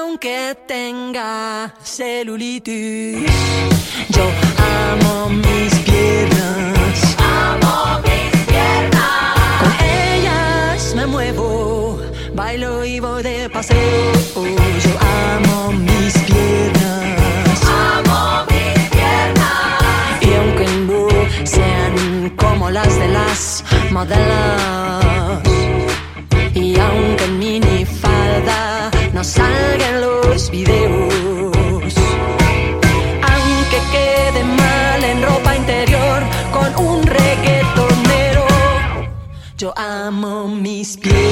aunque tenga celulitis, yo amo mis piernas. Amo mis piernas. Con ellas me muevo, bailo y voy de paseo. Yo amo mis piernas. Amo mis piernas. Y aunque no sean como las de las modelos, no salgan los videos, aunque quede mal en ropa interior con un reggaetonero, yo amo mis piernas.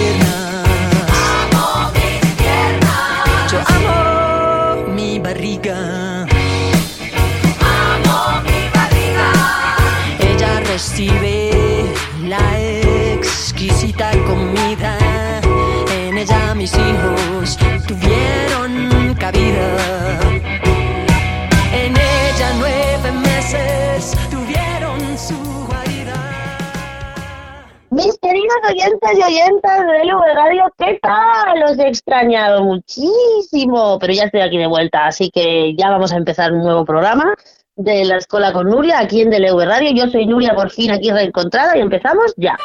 Oyentes y oyentas de LV Radio, ¿qué tal? Os he extrañado muchísimo, pero ya estoy aquí de vuelta, así que ya vamos a empezar un nuevo programa de la Escuela con Nuria, aquí en DLV Radio. Yo soy Nuria, por fin aquí reencontrada y empezamos. Ya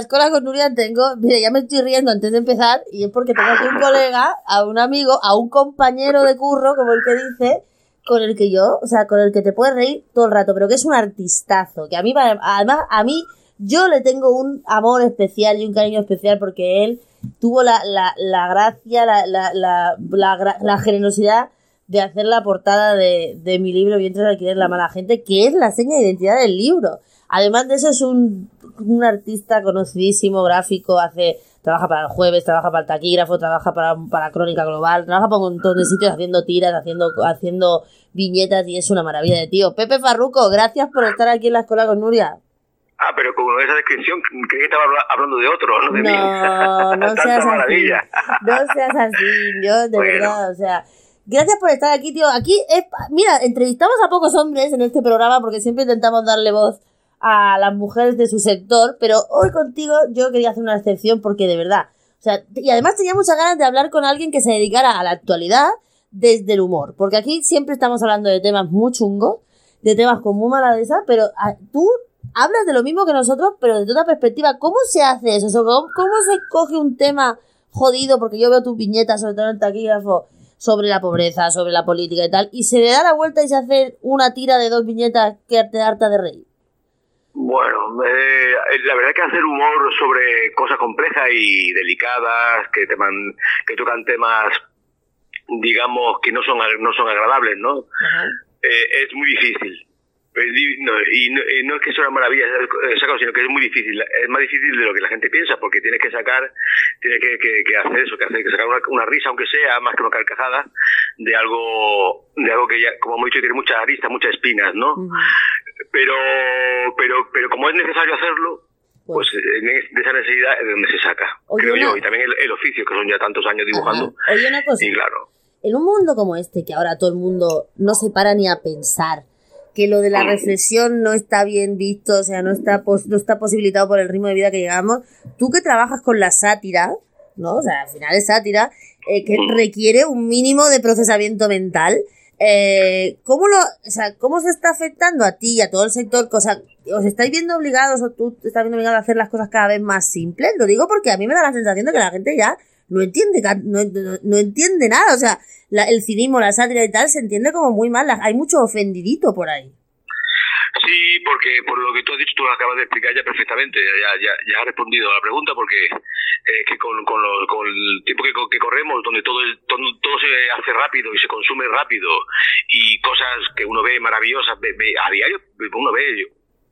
Esta semana en la Escuela con Nuria tengo, mira, ya me estoy riendo antes de empezar, y es porque tengo aquí un colega, a un amigo, a un compañero de curro, como el que dice, con el que yo, o sea, con el que te puedes reír todo el rato, pero que es un artistazo, que a mí, además, a mí, yo le tengo un amor especial y un cariño especial porque él tuvo la, la, gracia, la, la, la, la generosidad de hacer la portada de, de mi libro Vientres de alquiler la mala gente, que es la seña de identidad del libro. Además de eso es un, un artista conocidísimo, gráfico, hace trabaja para el jueves, trabaja para el taquígrafo, trabaja para, para Crónica Global, trabaja para un montón de sitios haciendo tiras, haciendo, haciendo viñetas y es una maravilla de tío. Pepe Farruco, gracias por estar aquí en la escuela con Nuria. Ah, pero con esa descripción creí que estaba habla- hablando de otro, no de mí. No, no Tanta seas así. No seas así, yo de Bueno. verdad, o sea, gracias por estar aquí, tío. Aquí es, mira, entrevistamos a pocos hombres en este programa porque siempre intentamos darle voz a las mujeres de su sector, pero hoy contigo yo quería hacer una excepción porque de verdad, o sea, y además tenía muchas ganas de hablar con alguien que se dedicara a la actualidad desde el humor, porque aquí siempre estamos hablando de temas muy chungos, de temas con muy mala de esa, pero ah, tú hablas de lo mismo que nosotros, pero desde otra perspectiva. ¿Cómo se hace eso? ¿Cómo, cómo se coge un tema jodido? Porque yo veo tus viñetas, sobre todo en el taquígrafo, sobre la pobreza, sobre la política y tal, y se le da la vuelta y se hace una tira de dos viñetas que te harta de reír. Bueno, eh, la verdad que hacer humor sobre cosas complejas y delicadas, que, teman, que tocan temas, digamos, que no son, no son agradables, ¿no? Eh, es muy difícil. No, y, no, y no es que sea una maravilla, eh, sacarlo, sino que es muy difícil. Es más difícil de lo que la gente piensa, porque tiene que sacar, tiene que, que, que hacer eso, que hacer, que sacar una, una risa, aunque sea más que una carcajada, de algo, de algo que ya, como hemos dicho, tiene muchas aristas, muchas espinas, ¿no? pero pero pero como es necesario hacerlo pues en es- de esa necesidad es de donde se saca, Oye, creo una- yo, y también el, el oficio, que son ya tantos años dibujando, Ajá. Oye, una cosa. y claro, En un mundo como este, que ahora todo el mundo no se para ni a pensar que lo de la reflexión no está bien visto, o sea, no está, pos- no está posibilitado por el ritmo de vida que llevamos, tú que trabajas con la sátira, ¿no? O sea, al final es sátira, eh, que requiere un mínimo de procesamiento mental. Eh, ¿cómo, lo, o sea, ¿Cómo se está afectando a ti y a todo el sector? Cosa, ¿Os estáis viendo obligados o tú te estás viendo obligado a hacer las cosas cada vez más simples? Lo digo porque a mí me da la sensación de que la gente ya no entiende, no, no- no entiende nada. O sea, la- el cinismo, la sátira y tal se entiende como muy mal. Hay mucho ofendidito por ahí. Sí, porque por lo que tú has dicho, tú lo acabas de explicar ya perfectamente, ya, ya, ya has respondido a la pregunta, porque eh, que con, con, lo- con el tiempo que, que corremos, donde todo, todo, todo se hace rápido y se consume rápido, y cosas que uno ve maravillosas, ve, ve a diario, uno ve,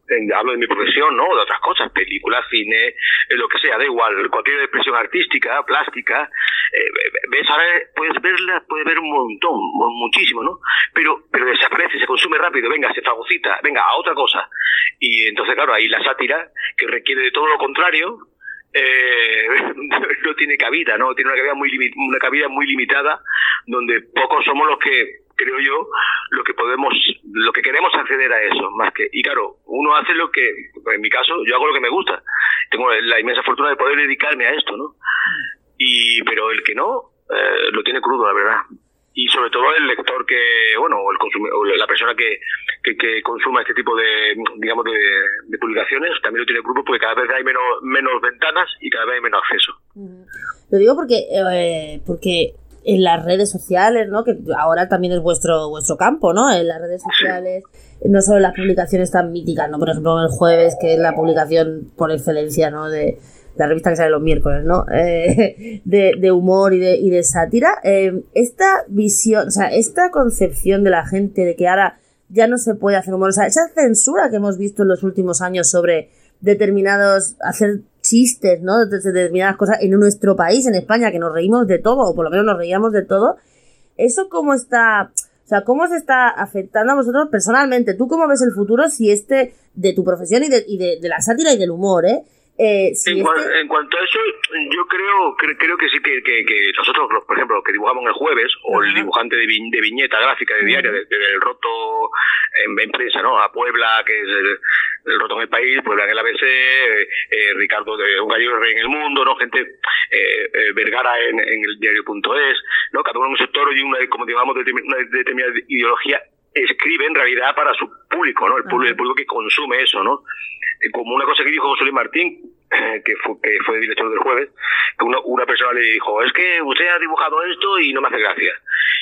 en- hablo de mi profesión, ¿no? De otras cosas, películas, cine, eh, lo que sea, da igual, cualquier expresión artística, plástica, eh, ves ahora, puedes verla, puedes ver un montón, mu- muchísimo, ¿no? Pero, pero desaparece, se consume rápido, venga, se fagocita, venga, a otra cosa. Y entonces, claro, ahí la sátira, que requiere de todo lo contrario, eh, no tiene cabida, ¿no? Tiene una cabida muy una cabida muy limitada, donde pocos somos los que creo yo lo que podemos lo que queremos acceder a eso más que y claro uno hace lo que en mi caso yo hago lo que me gusta. Tengo la inmensa fortuna de poder dedicarme a esto no y pero el que no eh, lo tiene crudo la verdad. Y sobre todo el lector que bueno o el consumi- o la persona que, que, que consuma este tipo de digamos de, de publicaciones también lo tiene crudo porque cada vez hay menos menos ventanas y cada vez hay menos acceso. Lo digo porque, eh, porque en las redes sociales, ¿no? Que ahora también es vuestro, vuestro campo, ¿no? En las redes sociales, no solo las publicaciones tan míticas, ¿no? Por ejemplo, el jueves, que es la publicación por excelencia, ¿no? De la revista que sale los miércoles, ¿no? Eh, de, de humor y de, y de sátira. Eh, esta visión, o sea, esta concepción de la gente de que ahora ya no se puede hacer humor, o sea, esa censura que hemos visto en los últimos años sobre determinados, hacer chistes, ¿no? De de determinadas cosas en nuestro país, en España, que nos reímos de todo, o por lo menos nos reíamos de todo. ¿Eso cómo está, o sea, cómo se está afectando a vosotros personalmente? ¿Tú cómo ves el futuro si este, de tu profesión y de, de la sátira y del humor, eh? Eh, si En, cua- este- en cuanto a eso, yo creo cre- creo que sí que, que, que nosotros, los- por ejemplo, los que dibujamos el jueves, o el dibujante de, vi- de viñeta gráfica de diaria, de- de- del roto en, en prensa, ¿no? A Puebla, que es el, el roto en el país, Puebla en el ABC, eh, eh, Ricardo de Un Gallego Rey en el Mundo, ¿no? Gente, eh, eh, Vergara en, en el diario.es, ¿no? Cada uno en un sector y una, como digamos, una determinada ideología escribe en realidad para su público, ¿no? El público, el público que consume eso, ¿no? Eh, Como una cosa que dijo José Luis Martín, eh, que fue, que fue director del jueves, que una, una persona le dijo, es que usted ha dibujado esto y no me hace gracia.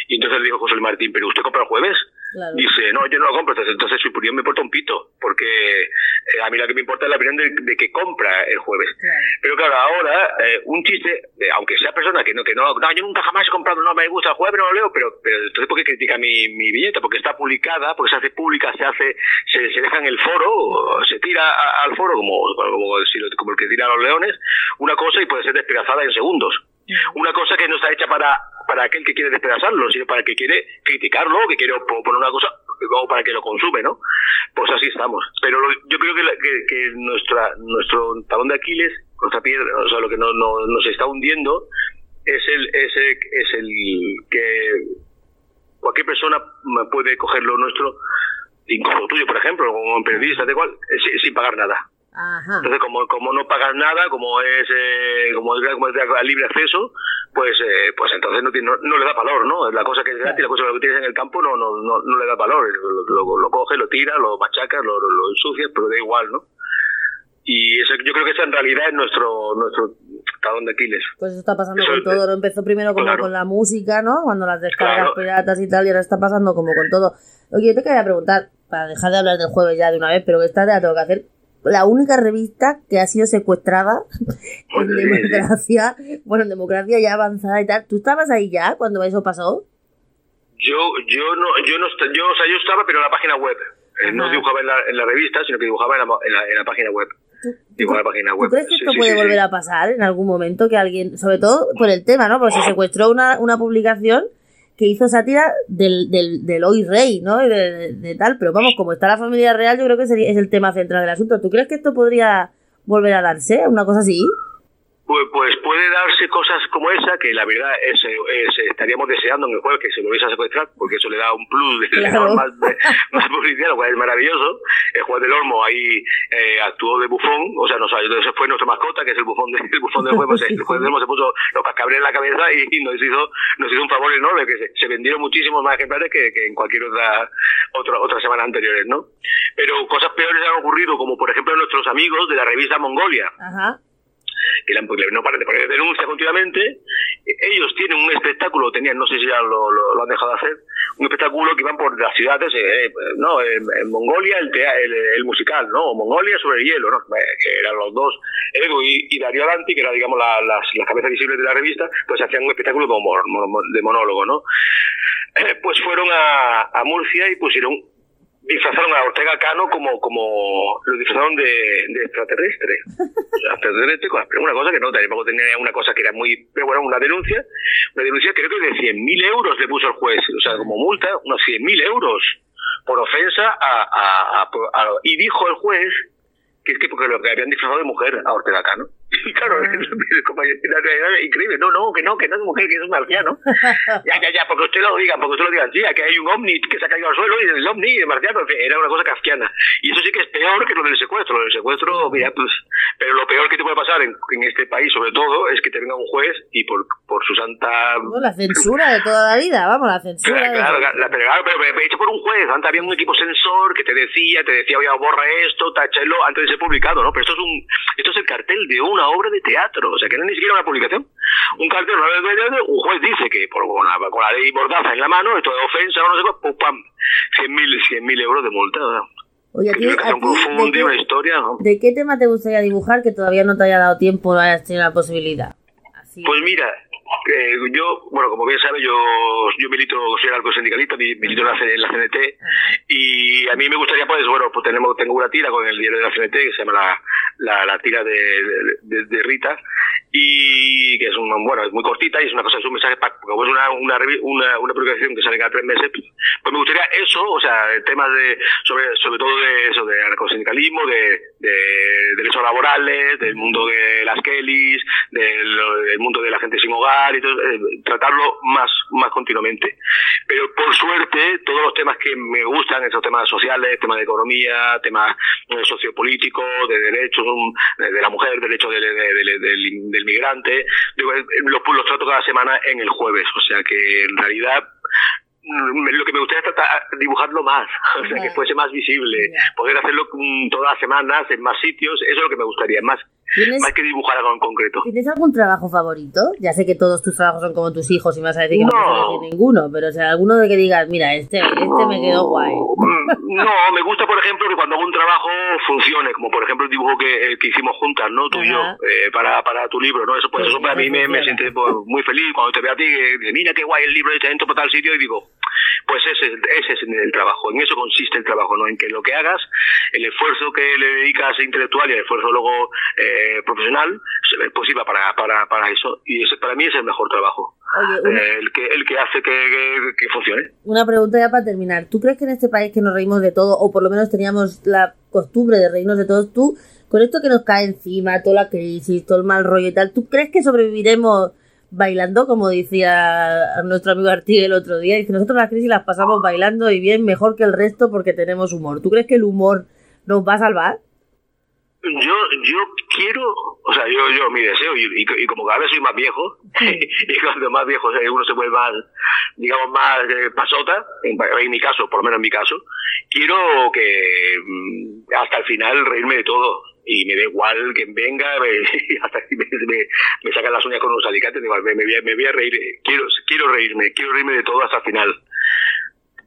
Y entonces le dijo José Luis Martín, ¿pero usted compra el jueves? Claro. Dice, no, yo no lo compro, entonces, entonces su opinión me importa un pito, porque eh, a mí lo que me importa es la opinión de, de que compra el jueves. Claro. Pero claro, ahora, eh, un chiste, eh, aunque sea persona que no, que no, no, yo nunca jamás he comprado, no me gusta el jueves, no lo leo, pero, pero entonces ¿por qué critica mi, mi billeta? Porque está publicada, porque se hace pública, se hace, se, se deja en el foro, se tira a- al foro como, como, como el que tira a los leones, una cosa y puede ser despedazada en segundos. Una cosa que no está hecha para, para aquel que quiere despedazarlo, sino para el que quiere criticarlo, que quiere po- poner una cosa, o para que lo consume, ¿no? Pues así estamos. Pero lo- yo creo que, la- que, nuestra, nuestro talón de Aquiles, nuestra piedra, o sea, lo que no, no- nos está hundiendo, es el, es el, es el que cualquier persona puede coger lo nuestro, incluso tuyo, por ejemplo, como periodista, da igual, sin pagar nada. Ajá. Entonces, como, como no pagas nada, como es eh, como es, como es de libre acceso, pues eh, pues entonces no, tiene- no, no le da valor, ¿no? La cosa que es gratis, la cosa que tienes en el campo no no, no, no le da valor. Lo, lo, lo coges, lo tiras, lo machacas, lo, lo, lo ensucias, pero da igual, ¿no? Y eso, yo creo que esa en realidad es nuestro nuestro talón de Aquiles. Pues eso está pasando Eso con todo. ¿no? Empezó primero como Claro. con la música, ¿no? Cuando las descargas Claro. piratas y tal, y ahora está pasando como con todo. Oye, yo te quería preguntar, para dejar de hablar del jueves ya de una vez, pero que esta te la tengo que hacer. La única revista que ha sido secuestrada en democracia, bueno, en democracia ya avanzada y tal. ¿Tú estabas ahí ya cuando eso pasó? Yo yo no yo no yo o sea yo estaba pero en la página web. Eh, no dibujaba en la, en la revista, sino que dibujaba en la, en la, en la página web. Dibujaba la página ¿Tú web. crees que esto sí, puede sí, sí. volver a pasar en algún momento? Que alguien, sobre todo por el tema, ¿no? Porque se secuestró una, una publicación que hizo sátira del, del, del hoy rey, ¿no? De, de- de tal, pero vamos, como está la familia real, yo creo que sería, es el tema central del asunto. ¿Tú crees que esto podría volver a darse? ¿Una cosa así? Pues, pues puede darse cosas como esa, que la verdad es, es- estaríamos deseando en el jueves que se lo hubiese a secuestrar, porque eso le da un plus, Claro. más, más publicidad, lo cual es maravilloso. El juez del Olmo ahí eh, actuó de bufón, o sea, nos ayudó, ese fue nuestra mascota, que es el bufón, de- el bufón del juez, pues, el juez del Olmo se puso los cascabeles en la cabeza y, y nos hizo nos hizo un favor enorme, que se, se vendieron muchísimos más ejemplares que, que en cualquier otra, otra, otra semana anteriores, ¿no? Pero cosas peores han ocurrido, como por ejemplo nuestros amigos de la revista Mongolia, Ajá. Que le han- porque no paran de poner continuamente. Ellos tienen un espectáculo, tenían, no sé si ya lo, han dejado de hacer, un espectáculo que iban por las ciudades, eh, eh, no, en, Mongolia el, tea- el, musical, ¿no? Mongolia sobre el hielo, ¿no? Eh, que eran los dos, Edu y, y Darío Danti, que eran, digamos, la- las, las cabezas visibles de la revista, pues hacían un espectáculo mon- mon- de monólogo, ¿no? Eh, pues fueron a Murcia y pusieron disfrazaron a Ortega Cano como como lo disfrazaron de, de extraterrestre. Extraterrestre, con- pero una cosa que no, tampoco tenía una cosa que era muy, pero bueno, una denuncia, una denuncia creo que de 100.000 euros le puso el juez, o sea, como multa, unos 100.000 euros por ofensa a, a- a- a- y dijo el juez que es que porque lo que habían disfrazado de mujer a Ortega Cano. Y claro, como era- era increíble, no, no, que no, que no es mujer, que es un marciano. Ya, ya, ya, porque usted lo diga, porque usted lo diga, sí, aquí hay un ovni que se ha caído al suelo y el ovni de marciano, en fin, era una cosa kafkiana. Y eso sí que es peor que lo del secuestro. Lo del secuestro, mira, pues, pero lo peor que te puede pasar en, en este país, sobre todo, es que te venga un juez y por, por su santa No, la censura de toda la vida, vamos, la censura. Claro, de- claro, claro, la- pero, claro, pero, pero hecho por un juez. Antes había un equipo sensor que te decía, te decía, oye, borra esto, tachelo, antes de ser publicado, ¿no? Pero esto es un, esto es el cartel de una obra de teatro, o sea, que no es ni siquiera una publicación. Un cartel, un juez dice que por, con, la, con la ley Mordaza en la mano, esto de ofensa o no sé pum, pam, 100.000 100.000 euros de multa, ¿no? Oye, a a un ti, ¿de y una qué, historia, ¿no? de qué tema te gustaría dibujar que todavía no te haya dado tiempo hayas tenido la posibilidad? Así. Pues mira, eh, yo, bueno, como bien sabe, yo, yo milito, soy algo sindicalista, mi- milito en la, en la CNT, y a mí me gustaría, pues, bueno, pues tenemos, tengo una tira con el diario de la CNT que se llama la, la, la tira de, de, de Rita, y que es un, bueno, es muy cortita y es una cosa, es un mensaje, pa- como es una, una, una, una publicación que sale cada tres meses, pues me gustaría eso, o sea, temas de, sobre, sobre todo de eso, de anarcosindicalismo, de, de derechos laborales, del mundo de las Kellys, del, del mundo de la gente sin hogar y todo, eh, tratarlo más, más continuamente. Pero por suerte, todos los temas que me gustan, esos temas sociales, temas de economía, temas eh, sociopolíticos, de derechos de, de la mujer, derechos de- de- de- del, del migrante, digo, eh, los, los trato cada semana en el jueves. O sea que en realidad mm, lo que me gustaría es tratar dibujarlo más, o sea, que fuese más visible, poder hacerlo mm, todas las semanas en más sitios, eso es lo que me gustaría, más, ¿Tienes, más que dibujar algo en concreto. ¿Tienes algún trabajo favorito? Ya sé que todos tus trabajos son como tus hijos y me vas a decir que no, No. ninguno, pero o sea, alguno de que digas, mira, este, este me quedó guay. Mm, No, me gusta, por ejemplo, que cuando hago un trabajo funcione, como por ejemplo el dibujo que, el que hicimos juntas, ¿no? Tú y yo, eh, para, para tu libro, ¿no? Eso, pues Sí, eso para mí me, me siente pues, muy feliz cuando te veo a ti, que mira qué guay el libro este dentro para tal sitio, y digo, pues ese, ese es el trabajo, en eso consiste el trabajo, ¿no? En que lo que hagas, el esfuerzo que le dedicas intelectual y el esfuerzo luego eh, profesional, pues sirva para, para, para eso, y ese para mí es el mejor trabajo. Oye, una, Eh, el que el que hace que, que, que funcione. una pregunta ya para terminar. ¿Tú crees que en este país que nos reímos de todo, o por lo menos teníamos la costumbre de reírnos de todos, tú, con esto que nos cae encima, toda la crisis, todo el mal rollo y tal, ¿tú crees que sobreviviremos bailando, como decía nuestro amigo Artigue el otro día? Dice, nosotros la crisis las pasamos bailando y bien mejor que el resto porque tenemos humor. ¿Tú crees que el humor nos va a salvar? Yo, yo quiero, o sea, yo, yo, mi deseo, y, y- y como cada vez soy más viejo, y cuando más viejo uno se vuelve más, digamos, más eh, pasota, en, en mi caso, por lo menos en mi caso, quiero que mm, hasta el final reírme de todo. Y me da igual que venga, hasta que me, me, me sacan las uñas con unos alicates, me, me voy a, me voy a reír, quiero, quiero reírme, quiero reírme de todo hasta el final.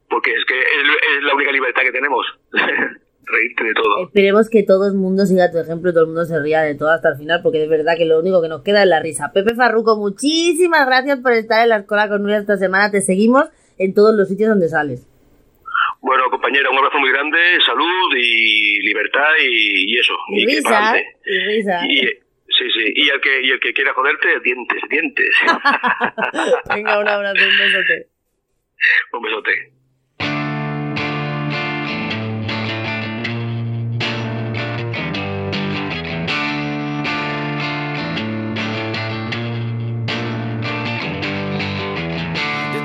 Porque es que es, la única libertad que tenemos, reírte de todo. Esperemos que todo el mundo siga tu ejemplo todo el mundo se ría de todo hasta el final, porque es verdad que lo único que nos queda es la risa. Pepe Farruco, muchísimas gracias por estar en la escuela con esta semana. Te seguimos en todos los sitios donde sales. Bueno, compañera, un abrazo muy grande, salud y libertad y, y eso. Y que risa, y risa. Y, sí, sí. Y el que, y el que quiera joderte, dientes, dientes. Venga, un abrazo, un besote. un besote.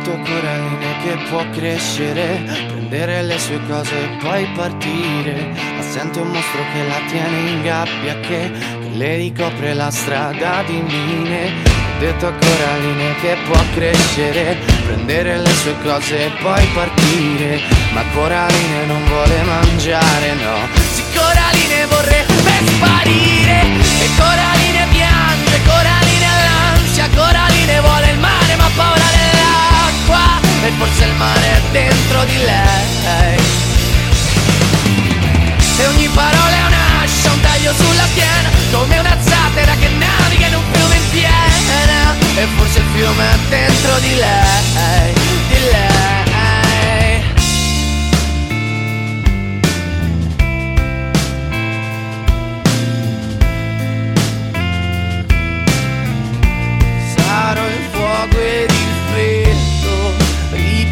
Detto a Coraline che può crescere, prendere le sue cose e poi partire. Ma sente un mostro che la tiene in gabbia, che, che le ricopre la strada di mine. Ho detto a Coraline che può crescere, prendere le sue cose e poi partire. Ma Coraline non vuole mangiare, no. Sì, Coraline vorrebbe sparire. E Coraline piange, Coraline ha l'ansia, Coraline vuole il mare E forse il mare è dentro di lei. E ogni parola è un'ascia, un taglio sulla schiena Come una zattera che naviga in un fiume in piena E forse il fiume è dentro di lei, di lei fuoco ed il freddo,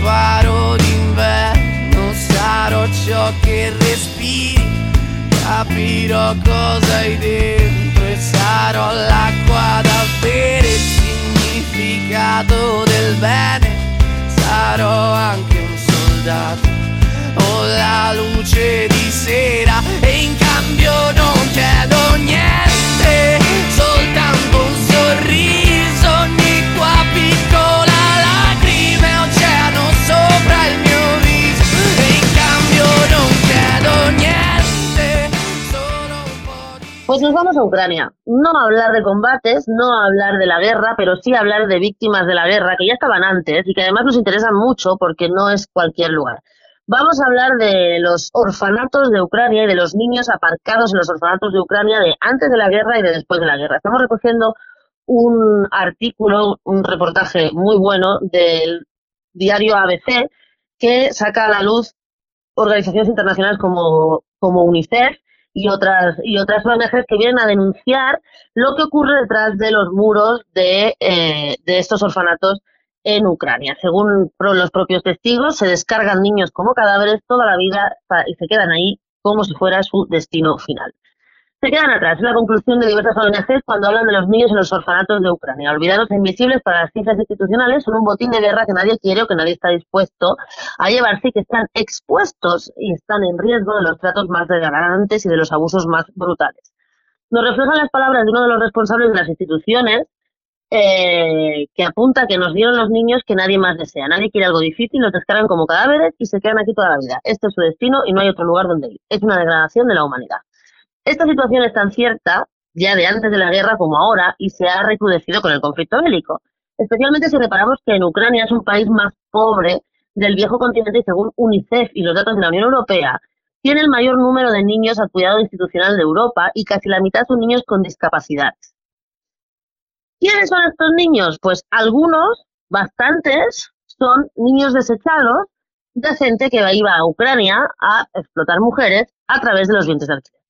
riparo d'inverno, sarò ciò che respiri, capirò cosa hai dentro e sarò l'acqua da bere, il significato del bene, sarò anche un soldato o la luce di sera Pues nos vamos a Ucrania. No a hablar de combates, no a hablar de la guerra, pero sí a hablar de víctimas de la guerra, que ya estaban antes y que además nos interesan mucho porque no es cualquier lugar. Vamos a hablar de los orfanatos de Ucrania y de los niños aparcados en los orfanatos de Ucrania de antes de la guerra y de después de la guerra. Estamos recogiendo un artículo, un reportaje muy bueno del diario ABC que saca a la luz organizaciones internacionales como, como UNICEF y otras, y otras ONGs que vienen a denunciar lo que ocurre detrás de los muros de, eh, de estos orfanatos en Ucrania. Según los propios testigos, se descargan niños como cadáveres toda la vida y se quedan ahí como si fuera su destino final. Se quedan atrás, es la conclusión de diversas ONGs cuando hablan de los niños en los orfanatos de Ucrania. Olvidados e invisibles para las cifras institucionales son un botín de guerra que nadie quiere o que nadie está dispuesto a llevarse y que están expuestos y están en riesgo de los tratos más degradantes y de los abusos más brutales. Nos reflejan las palabras de uno de los responsables de las instituciones eh, que apunta que nos dieron los niños que nadie más desea. Nadie quiere algo difícil, los descargan como cadáveres y se quedan aquí toda la vida. Este es su destino y no hay otro lugar donde ir. Es una degradación de la humanidad. Esta situación es tan cierta ya de antes de la guerra como ahora y se ha recrudecido con el conflicto bélico. Especialmente si reparamos que en Ucrania es un país más pobre del viejo continente y según UNICEF y los datos de la Unión Europea, tiene el mayor número de niños al cuidado institucional de Europa y casi la mitad son niños con discapacidades. ¿Quiénes son estos niños? Pues algunos, bastantes, son niños desechados de gente que iba a Ucrania a explotar mujeres a través de los vientres de alquiler.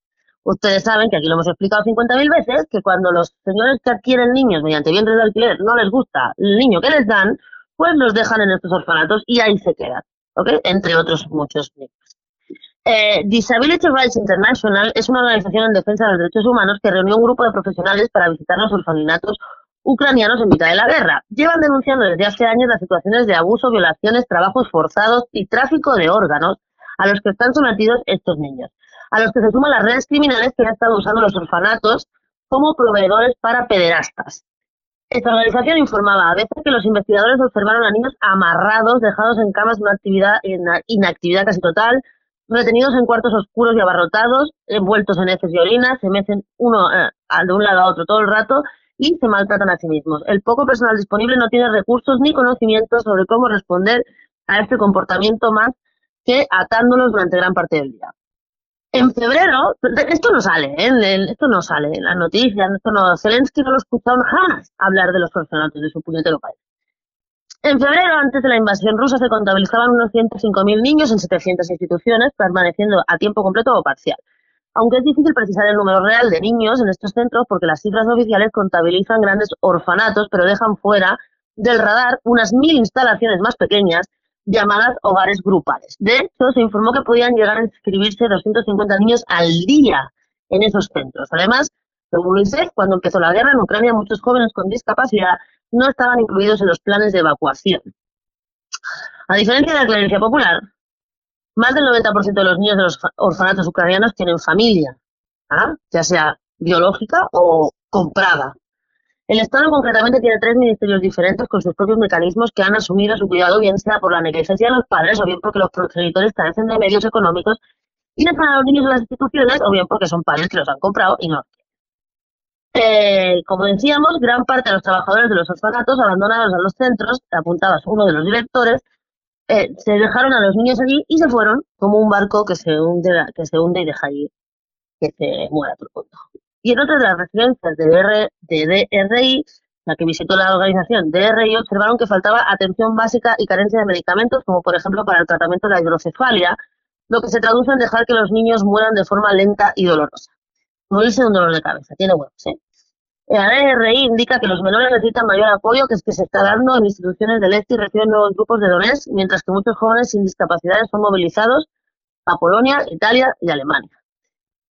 Ustedes saben que aquí lo hemos explicado 50.000 veces, que cuando los señores que adquieren niños mediante vientres de alquiler no les gusta el niño que les dan, pues los dejan en estos orfanatos y ahí se quedan, ¿ok? Entre otros muchos niños. Eh, Disability Rights International es una organización en defensa de los derechos humanos que reunió un grupo de profesionales para visitar los orfanatos ucranianos en mitad de la guerra. Llevan denunciando desde hace años las situaciones de abuso, violaciones, trabajos forzados y tráfico de órganos a los que están sometidos estos niños, a los que se suman las redes criminales que han estado usando los orfanatos como proveedores para pederastas. Esta organización informaba a veces que los investigadores observaron a niños amarrados, dejados en camas de una actividad, en inactividad casi total, retenidos en cuartos oscuros y abarrotados, envueltos en heces y orinas, se mecen uno eh, de un lado a otro todo el rato y se maltratan a sí mismos. El poco personal disponible no tiene recursos ni conocimientos sobre cómo responder a este comportamiento más que atándolos durante gran parte del día. En febrero, esto no sale, ¿eh? Esto no sale en las noticias, esto no, Zelensky no lo escucharon jamás hablar de los orfanatos de su puñetero país. En febrero, antes de la invasión rusa, se contabilizaban unos 105.000 niños en 700 instituciones, permaneciendo a tiempo completo o parcial. Aunque es difícil precisar el número real de niños en estos centros porque las cifras oficiales contabilizan grandes orfanatos, pero dejan fuera del radar unas mil instalaciones más pequeñas llamadas hogares grupales. De hecho, se informó que podían llegar a inscribirse 250 niños al día en esos centros. Además, según UNICEF, cuando empezó la guerra en Ucrania, muchos jóvenes con discapacidad no estaban incluidos en los planes de evacuación. A diferencia de la creencia popular, más del 90% de los niños de los fa- orfanatos ucranianos tienen familia, ¿ah? ya sea biológica o comprada. El Estado concretamente tiene tres ministerios diferentes con sus propios mecanismos que han asumido su cuidado, bien sea por la negligencia de los padres o bien porque los progenitores carecen de medios económicos y dejan a los niños en las instituciones o bien porque son padres que los han comprado y no. Eh, como decíamos, gran parte de los trabajadores de los orfanatos abandonados a los centros, apuntabas uno de los directores, eh, se dejaron a los niños allí y se fueron como un barco que se hunde, que se hunde y deja allí que se muera todo el mundo. Y en otras de las residencias de, DR de DRI, la que visitó la organización DRI, observaron que faltaba atención básica y carencia de medicamentos, como por ejemplo para el tratamiento de la hidrocefalia, lo que se traduce en dejar que los niños mueran de forma lenta y dolorosa. Morirse de un dolor de cabeza, tiene huevos, ¿eh? La DRI indica que los menores necesitan mayor apoyo que el que se está dando en instituciones del este y reciben nuevos grupos de donés, mientras que muchos jóvenes sin discapacidades son movilizados a Polonia, Italia y Alemania.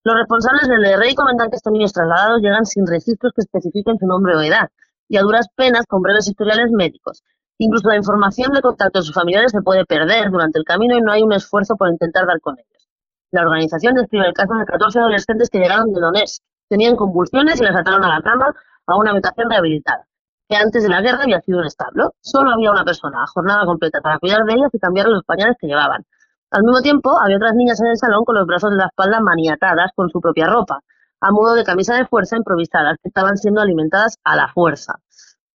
Los responsables del DRI comentan que estos niños trasladados llegan sin registros que especifiquen su nombre o edad, y a duras penas con breves historiales médicos. Incluso la información de contacto de sus familiares se puede perder durante el camino y no hay un esfuerzo por intentar dar con ellos. La organización describe el caso de 14 adolescentes que llegaron de Donetsk, tenían convulsiones y las ataron a la cama a una habitación rehabilitada, que antes de la guerra había sido un establo. Solo había una persona a jornada completa para cuidar de ellas y cambiar los pañales que llevaban. Al mismo tiempo, había otras niñas en el salón con los brazos de la espalda maniatadas con su propia ropa, a modo de camisa de fuerza improvisadas, que estaban siendo alimentadas a la fuerza.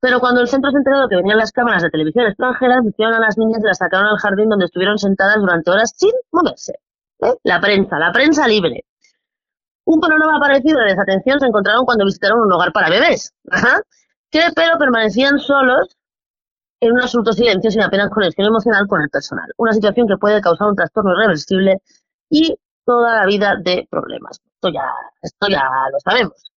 Pero cuando el centro se enteró de que venían las cámaras de televisión extranjeras, vistieron a las niñas y las sacaron al jardín donde estuvieron sentadas durante horas sin moverse. ¿Eh? La prensa, la prensa libre. Un panorama parecido de desatención se encontraron cuando visitaron un hogar para bebés, que pero permanecían solos en un absoluto silencio sin apenas conexión emocional con el personal. Una situación que puede causar un trastorno irreversible y toda la vida de problemas. Esto ya, esto ya lo sabemos.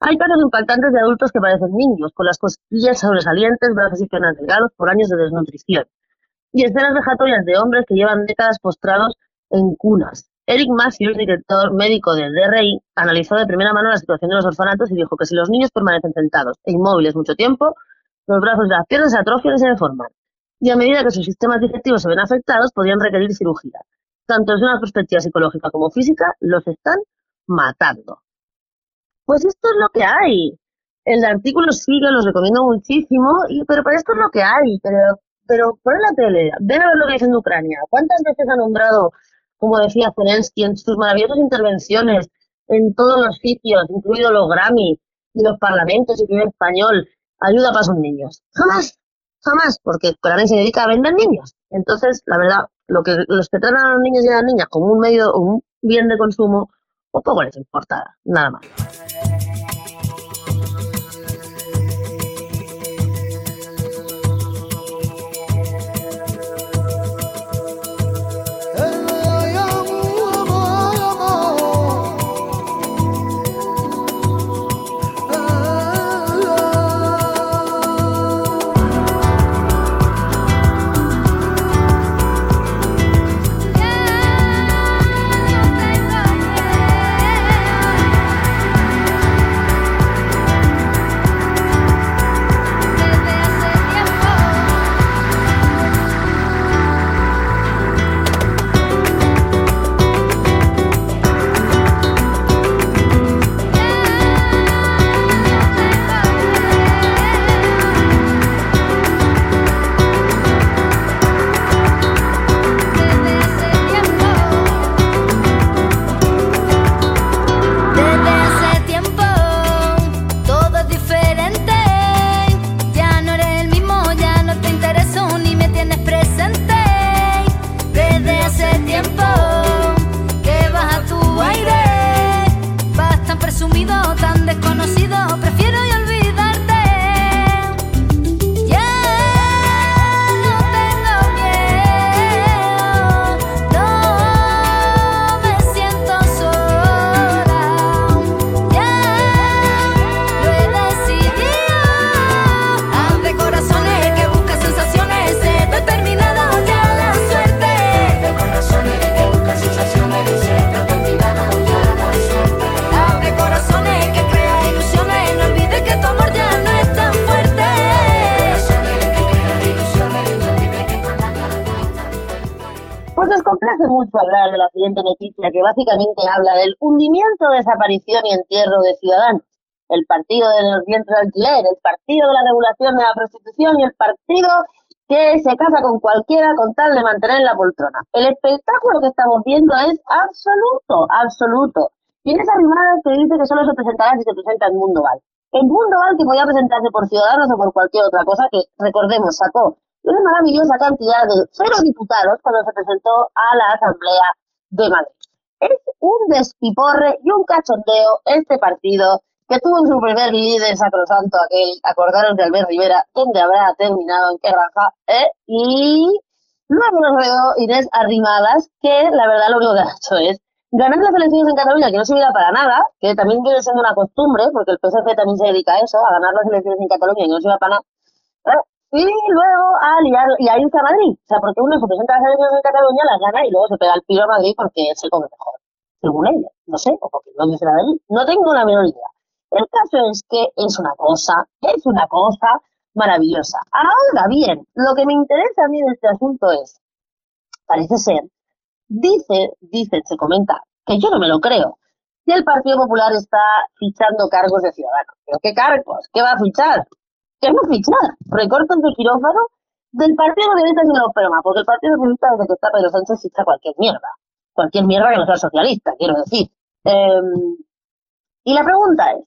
Hay casos impactantes de adultos que parecen niños, con las costillas sobresalientes, brazos y piernas delgados por años de desnutrición. Y escenas vejatorias de hombres que llevan décadas postrados en cunas. Eric Matthews, director médico del DRI, analizó de primera mano la situación de los orfanatos y dijo que si los niños permanecen sentados e inmóviles mucho tiempo, los brazos y las piernas se atrofian y se deforman. Y a medida que sus sistemas digestivos se ven afectados, podrían requerir cirugía. Tanto desde una perspectiva psicológica como física, los están matando. Pues esto es lo que hay. El artículo sigue, los recomiendo muchísimo, y, pero, pero esto es lo que hay. Pero, pero pon en la tele, ven a ver lo que dicen de Ucrania. ¿Cuántas veces ha nombrado, como decía Zelensky, en sus maravillosas intervenciones en todos los sitios, incluido los Grammy y los parlamentos y el español, ayuda para sus niños? Jamás, jamás, porque Ucrania se dedica a vender niños. Entonces, la verdad, lo que los que tratan a los niños y a las niñas como un medio, un bien de consumo, un poco les importa, nada más. Básicamente habla del hundimiento, desaparición y entierro de ciudadanos. El partido de los vientres de alquiler, el partido de la regulación de la prostitución y el partido que se casa con cualquiera con tal de mantener la poltrona. El espectáculo que estamos viendo es absoluto, absoluto. Tienes Arrimadas que dice que solo se presentará si se presenta en Mundo Val. El Mundo Val que podía presentarse por Ciudadanos o por cualquier otra cosa que, recordemos, sacó una maravillosa cantidad de cero diputados cuando se presentó a la Asamblea de Madrid. Es un despiporre y un cachondeo este partido que tuvo su primer líder sacrosanto, aquel, acordaros de Albert Rivera, donde habrá terminado, en qué granja, ¿eh? y luego nos regaló Inés Arrimadas, que la verdad lo único que ha hecho es ganar las elecciones en Cataluña, que no sirve para nada, que también viene siendo una costumbre, porque el PSC también se dedica a eso, a ganar las elecciones en Cataluña y no sirve para nada. Y luego a liar, y a irse Madrid, o sea, porque uno se presenta a las elecciones en Cataluña, las gana y luego se pega el piro a Madrid porque se come mejor, según ella, no sé, o porque no dice nada de no tengo la menor idea. El caso es que es una cosa, es una cosa maravillosa. Ahora bien, lo que me interesa a mí de este asunto es, parece ser, dice, dice, se comenta, que yo no me lo creo, que el Partido Popular está fichando cargos de ciudadanos. ¿Pero qué cargos? ¿Qué va a fichar? ¿Qué va a fichar? ¿Recortes de quirófano? Del Partido Socialista es una broma, porque el Partido Socialista desde que está Pedro Sánchez ficha cualquier mierda. Cualquier mierda que no sea socialista, quiero decir. Em, y la pregunta es,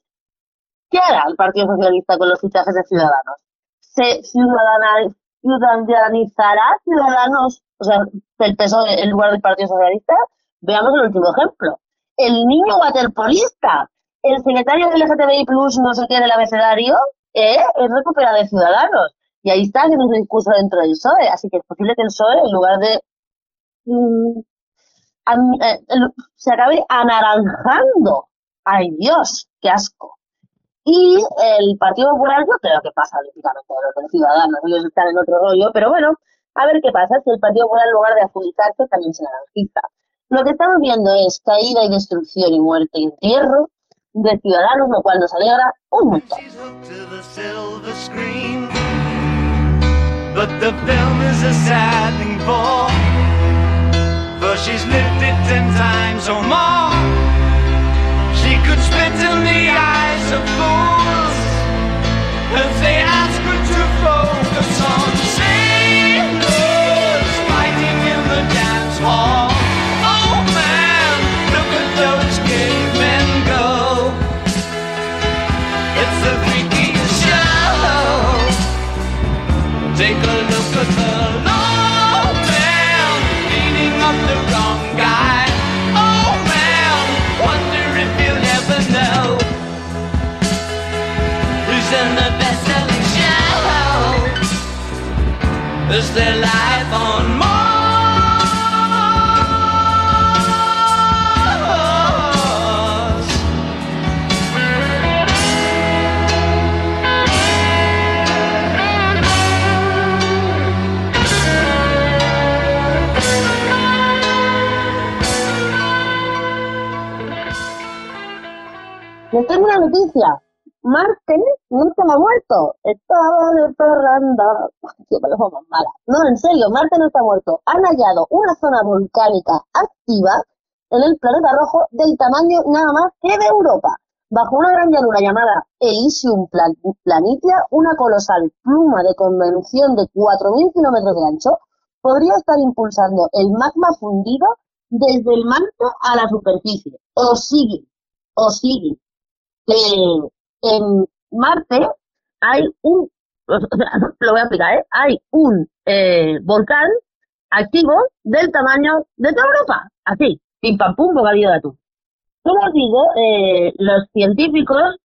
¿Qué hará el Partido Socialista con los fichajes de Ciudadanos? ¿Se ciudadanizará Ciudadanos, o sea, del PSOE en lugar del Partido Socialista? Veamos el último ejemplo. El niño waterpolista, el secretario del LGTBI Plus, no sé qué, del abecedario, eh, es recuperado de Ciudadanos. Y ahí está haciendo su discurso dentro del PSOE. Así que es posible que el PSOE, en lugar de mm, eh, se acabe anaranjando. ¡Ay Dios! ¡Qué asco! Y el Partido Popular, yo creo que pasa lógicamente de los Ciudadanos, ellos están en otro rollo, pero bueno, a ver qué pasa, si el Partido Popular en lugar de adjudicarse también se naranjiza. Lo que estamos viendo es caída y destrucción y muerte y entierro de ciudadanos, lo cual nos alegra un montón. But the film is a sad thing for. She's lived it ten times or more. She could spit in the eyes of fools her Is life on Mars? Tengo una noticia. Marte no estaba muerto, estaba de parranda. No, en serio, Marte no está muerto. Han hallado una zona volcánica activa en el planeta rojo del tamaño nada más que de Europa. Bajo una gran llanura llamada Elysium Plan- Planitia, una colosal pluma de convención de 4.000 kilómetros de ancho podría estar impulsando el magma fundido desde el manto a la superficie. O sigue, o sigue que en Marte hay un, lo voy a explicar, ¿eh? hay un eh, volcán activo del tamaño de toda Europa, así, pim pam pum, bocadillo de atún. Como os digo, eh, los científicos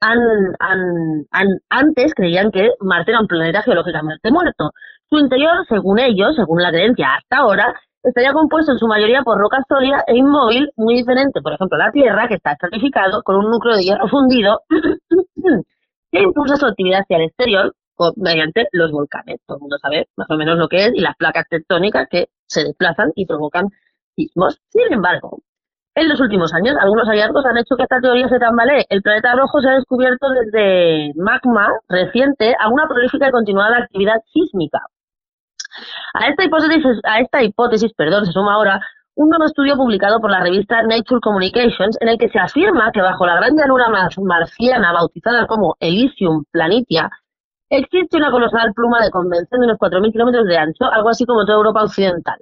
han, han- han- antes creían que Marte era un planeta geológicamente muerto. Su interior, según ellos, según la creencia hasta ahora, estaría compuesto en su mayoría por roca sólida e inmóvil, muy diferente, por ejemplo, la Tierra, que está estratificado con un núcleo de hierro fundido que impulsa su actividad hacia el exterior mediante los volcanes. Todo el mundo sabe más o menos lo que es y las placas tectónicas que se desplazan y provocan sismos. Sin embargo, en los últimos años, algunos hallazgos han hecho que esta teoría se tambalee. El planeta rojo se ha descubierto desde magma reciente a una prolífica y continuada actividad sísmica. A esta hipótesis, a esta hipótesis perdón, se suma ahora un nuevo estudio publicado por la revista Nature Communications en el que se afirma que bajo la gran llanura mar- marciana bautizada como Elysium Planitia existe una colosal pluma de convención de unos 4.000 kilómetros de ancho, algo así como toda Europa occidental,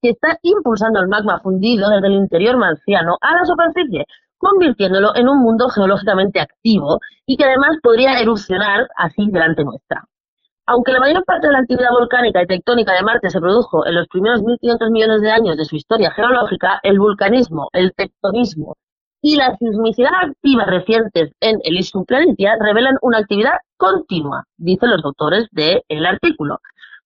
que está impulsando el magma fundido desde el interior marciano a la superficie, convirtiéndolo en un mundo geológicamente activo y que además podría erupcionar así delante nuestra. Aunque la mayor parte de la actividad volcánica y tectónica de Marte se produjo en los primeros 1.500 millones de años de su historia geológica, el vulcanismo, el tectonismo y la sismicidad activa recientes en Elysium Planitia revelan una actividad continua, dicen los autores del artículo.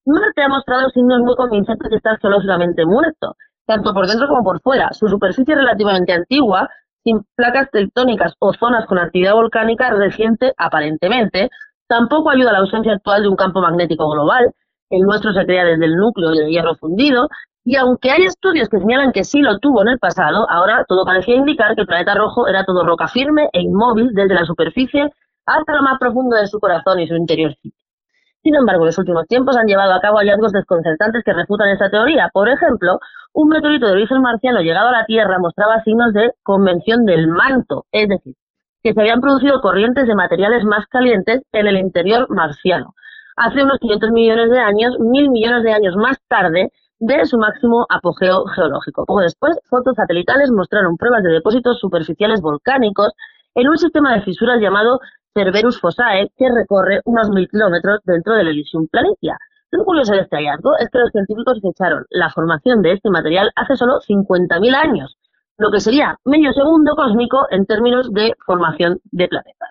Marte ha mostrado signos muy convincentes de estar geológicamente muerto, tanto por dentro como por fuera. Su superficie relativamente antigua, sin placas tectónicas o zonas con actividad volcánica reciente aparentemente, tampoco ayuda la ausencia actual de un campo magnético global. El nuestro se crea desde el núcleo y el hierro fundido, y aunque hay estudios que señalan que sí lo tuvo en el pasado, ahora todo parecía indicar que el planeta rojo era todo roca firme e inmóvil desde la superficie hasta lo más profundo de su corazón y su interior. Sin embargo, los últimos tiempos han llevado a cabo hallazgos desconcertantes que refutan esta teoría. Por ejemplo, un meteorito de origen marciano llegado a la Tierra mostraba signos de convención del manto, es decir, que se habían producido corrientes de materiales más calientes en el interior marciano. Hace unos 500 millones de años, mil millones de años más tarde, de su máximo apogeo geológico. Poco después, fotos satelitales mostraron pruebas de depósitos superficiales volcánicos en un sistema de fisuras llamado Cerberus Fossae, que recorre unos mil kilómetros dentro del Elysium Planitia. Lo curioso de este hallazgo es que los científicos fecharon la formación de este material hace solo 50.000 años, lo que sería medio segundo cósmico en términos de formación de planetas.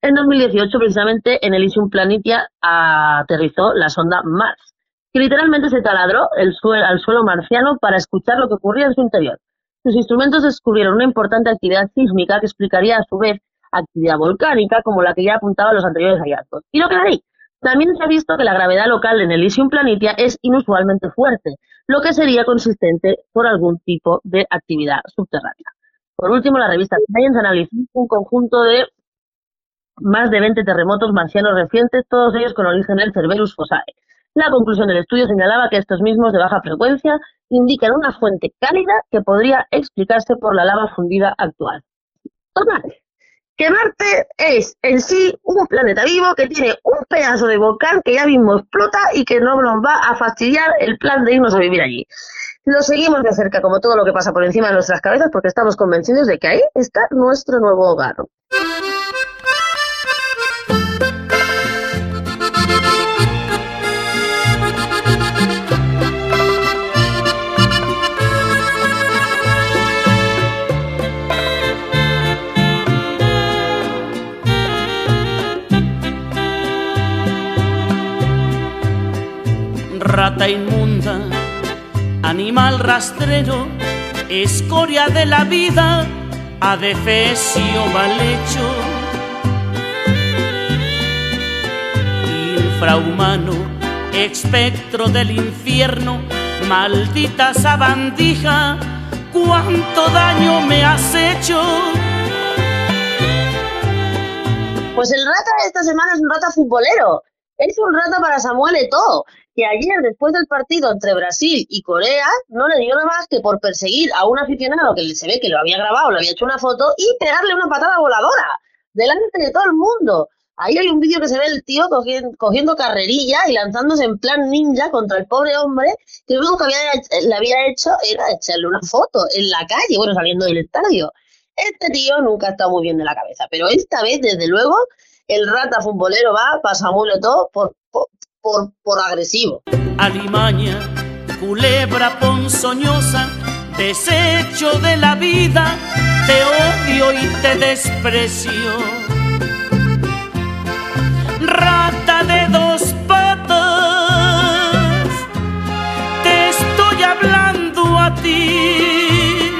En 2018, precisamente, en Elysium Planitia aterrizó la sonda Mars, que literalmente se taladró el suelo, al suelo marciano para escuchar lo que ocurría en su interior. Sus instrumentos descubrieron una importante actividad sísmica que explicaría a su vez actividad volcánica como la que ya apuntaban los anteriores hallazgos. Y lo que ahí. También se ha visto que la gravedad local en Elysium Planitia es inusualmente fuerte, lo que sería consistente por algún tipo de actividad subterránea. Por último, la revista Science analizó un conjunto de más de 20 terremotos marcianos recientes, todos ellos con origen en Cerberus Fossae. La conclusión del estudio señalaba que estos mismos de baja frecuencia indican una fuente cálida que podría explicarse por la lava fundida actual. Total, que Marte es en sí un planeta vivo que tiene un pedazo de volcán que ya mismo explota y que no nos va a fastidiar el plan de irnos a vivir allí. Lo seguimos de cerca como todo lo que pasa por encima de nuestras cabezas porque estamos convencidos de que ahí está nuestro nuevo hogar. Rata inmunda, animal rastrero, escoria de la vida, adefesio mal hecho, infrahumano, espectro del infierno, maldita sabandija, cuánto daño me has hecho. Pues el rata de esta semana es un rata futbolero. Es un rata para Samuel Eto'o, que ayer, después del partido entre Brasil y Corea, no le dio nada más que por perseguir a un aficionado que se ve que lo había grabado, le había hecho una foto y pegarle una patada voladora delante de todo el mundo. Ahí hay un vídeo que se ve el tío cogiendo, cogiendo carrerilla y lanzándose en plan ninja contra el pobre hombre, que lo único que había, le había hecho era echarle una foto en la calle, bueno, saliendo del estadio. Este tío nunca ha estado muy bien de la cabeza, pero esta vez, desde luego, el rata futbolero va para Samuel Eto'o por, por, por, por agresivo. Alimaña, culebra ponzoñosa, desecho de la vida, te odio y te desprecio. Rata de dos patas, te estoy hablando a ti,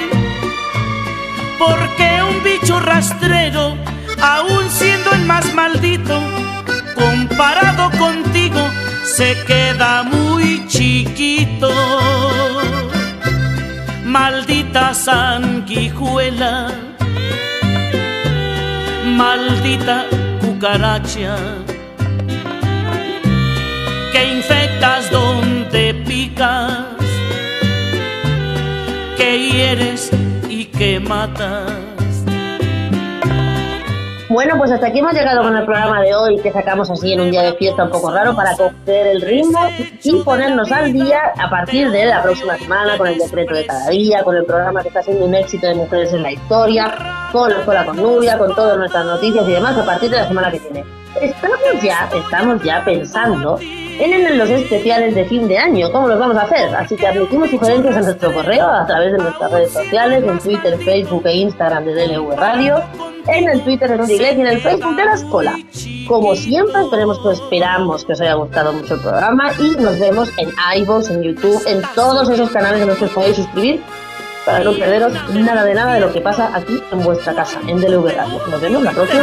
porque un bicho rastrero, aún siendo el más comparado contigo, se queda muy chiquito. Maldita sanguijuela, maldita cucaracha, que infectas donde picas, que hieres y que matas. Bueno, pues hasta aquí hemos llegado con el programa de hoy que sacamos así en un día de fiesta un poco raro para coger el ritmo y ponernos al día a partir de la próxima semana con el decreto de cada día, con el programa que está siendo un éxito de Mujeres en la Historia, con la Escuela con Nuria, con todas nuestras noticias y demás a partir de la semana que viene. Estamos ya, estamos ya pensando en, en los especiales de fin de año, cómo los vamos a hacer. Así que admitimos sugerencias en nuestro correo a través de nuestras redes sociales, en Twitter, Facebook e Instagram de DLV Radio, en el Twitter de Iglesia y en el Facebook de la Escuela. Como siempre, esperemos que esperamos que os haya gustado mucho el programa y nos vemos en iVoox, en YouTube, en todos esos canales en los que os podéis suscribir para no perderos nada de nada de lo que pasa aquí en vuestra casa, en DLV Radio. Nos vemos la próxima.